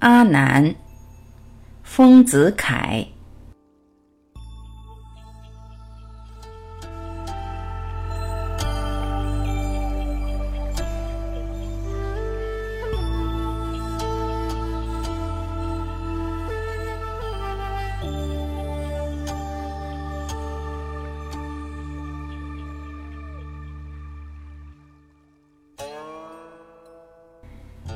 阿难，丰子恺。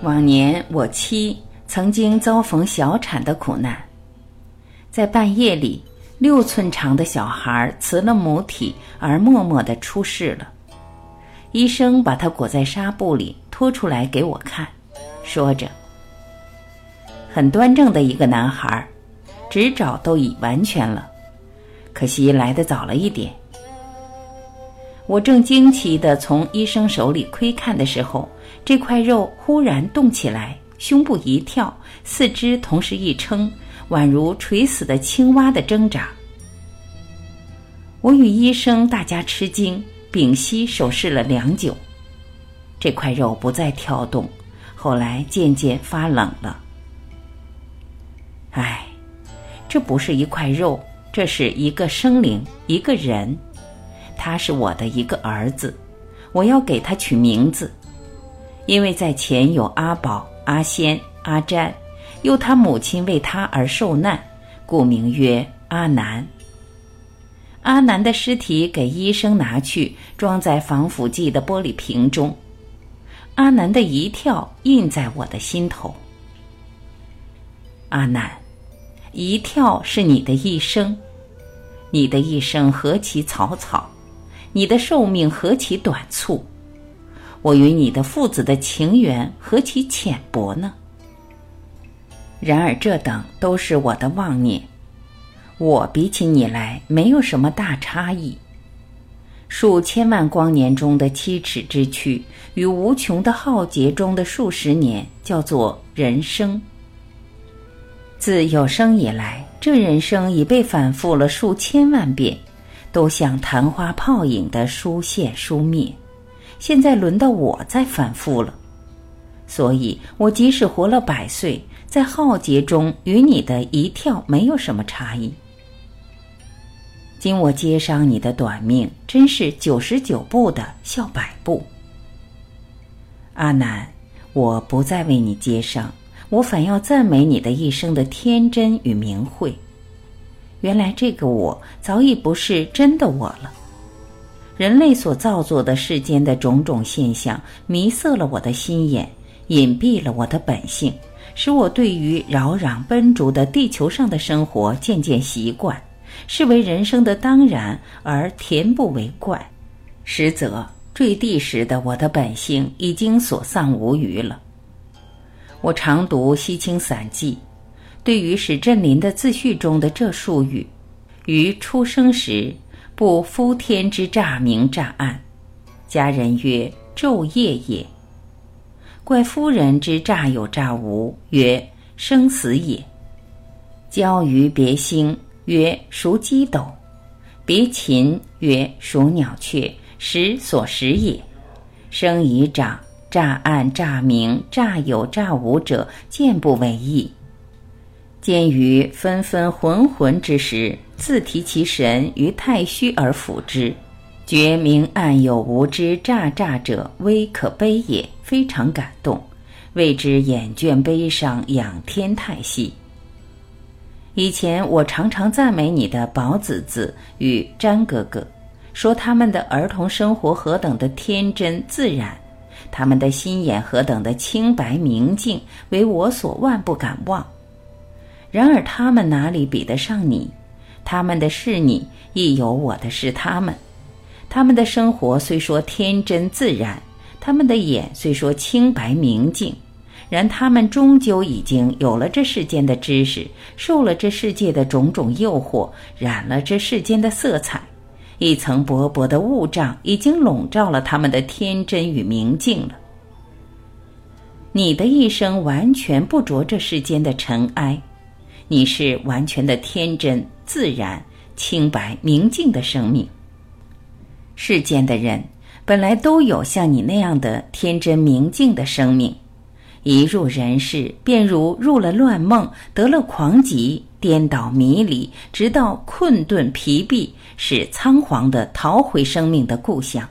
往年我妻曾经遭逢小产的苦难，在半夜里，六寸长的小孩辞了母体而默默的出世了。医生把他裹在纱布里拖出来给我看，说着：“很端正的一个男孩，指爪都已完全了，可惜来得早了一点。”我正惊奇地从医生手里窥看的时候。这块肉忽然动起来，胸部一跳，四肢同时一撑，宛如垂死的青蛙的挣扎。我与医生大家吃惊，屏息守视了良久。这块肉不再跳动，后来渐渐发冷了。唉，这不是一块肉，这是一个生灵，一个人。他是我的一个儿子，我要给他取名字。因为在前有阿宝、阿仙、阿占，又他母亲为他而受难，故名曰阿难。阿难的尸体给医生拿去，装在防腐剂的玻璃瓶中。阿难的一跳印在我的心头。阿难，一跳是你的一生，你的一生何其草草，你的寿命何其短促。我与你的父子的情缘何其浅薄呢？然而这等都是我的妄念，我比起你来没有什么大差异。数千万光年中的七尺之躯，与无穷的浩劫中的数十年，叫做人生。自有生以来，这人生已被反复了数千万遍，都像昙花泡影的疏现疏灭。现在轮到我再反复了，所以我即使活了百岁，在浩劫中与你的一跳没有什么差异。今我接上你的短命，真是九十九步的笑百步。阿难，我不再为你接上，我反要赞美你的一生的天真与明慧。原来这个我早已不是真的我了。人类所造作的世间的种种现象，迷色了我的心眼，隐蔽了我的本性，使我对于扰攘奔逐的地球上的生活渐渐习惯，视为人生的当然而恬不为怪。实则坠地时的我的本性已经所丧无余了。我常读《西清散记》，对于史振林的自序中的这数语，于出生时。不夫天之诈明诈暗，家人曰昼夜也。怪夫人之诈有诈无，曰生死也。交于别星，曰属鸡斗；别禽，曰属鸟雀，时所食也。生以长，诈暗诈明，诈有诈无者，见不为意。见于纷纷浑浑之时，自提其神于太虚而抚之，觉明暗有无之乍乍者，微可悲也。非常感动，为之眼倦悲伤，仰天叹息。以前我常常赞美你的宝子子与詹哥哥，说他们的儿童生活何等的天真自然，他们的心眼何等的清白明净，为我所万不敢忘。然而他们哪里比得上你？他们的是你，亦有我的是他们。他们的生活虽说天真自然，他们的眼虽说清白明净，然他们终究已经有了这世间的知识，受了这世界的种种诱惑，染了这世间的色彩，一层薄薄的雾障已经笼罩了他们的天真与明净了。你的一生完全不着这世间的尘埃。你是完全的天真、自然、清白、明净的生命。世间的人本来都有像你那样的天真明净的生命，一入人世，便如入了乱梦，得了狂疾，颠倒迷离，直到困顿疲惫，使仓皇的逃回生命的故乡。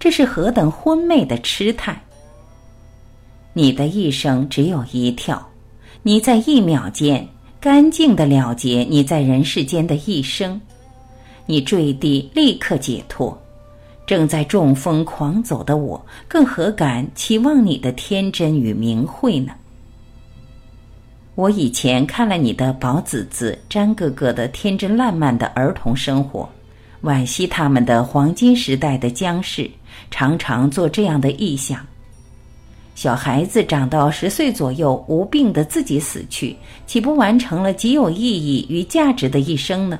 这是何等昏昧的痴态！你的一生只有一跳，你在一秒间干净的了结你在人世间的一生，你坠地立刻解脱。正在中风狂走的我，更何敢期望你的天真与明慧呢？我以前看了你的宝子子、詹哥哥的天真烂漫的儿童生活，惋惜他们的黄金时代的僵世，常常做这样的臆想：小孩子长到十岁左右，无病的自己死去，岂不完成了极有意义与价值的一生呢？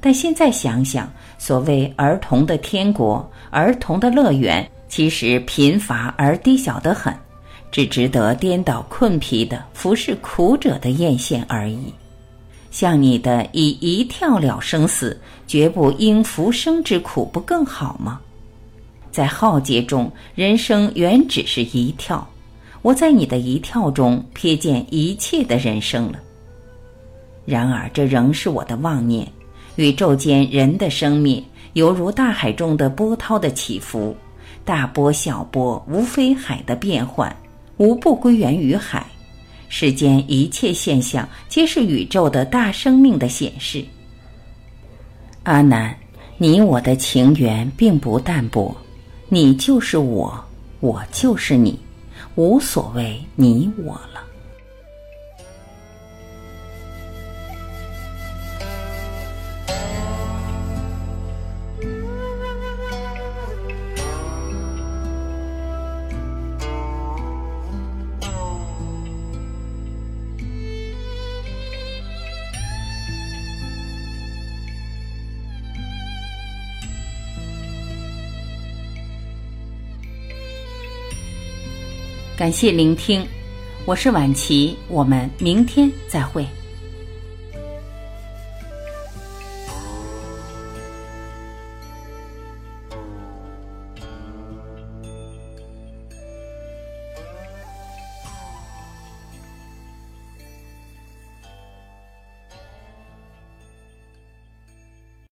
但现在想想，所谓儿童的天国、儿童的乐园，其实贫乏而低小得很，只值得颠倒困疲的服侍苦者的艳羡而已。像你的以一跳了生死，绝不因浮生之苦，不更好吗？在浩劫中，人生原只是一跳，我在你的一跳中瞥见一切的人生了。然而，这仍是我的妄念。宇宙间人的生命，犹如大海中的波涛的起伏，大波小波，无非海的变幻，无不归源于海。世间一切现象，皆是宇宙的大生命的显示。阿难，你我的情缘并不淡薄，你就是我，我就是你，无所谓你我了。感谢聆听，我是晚琪，我们明天再会。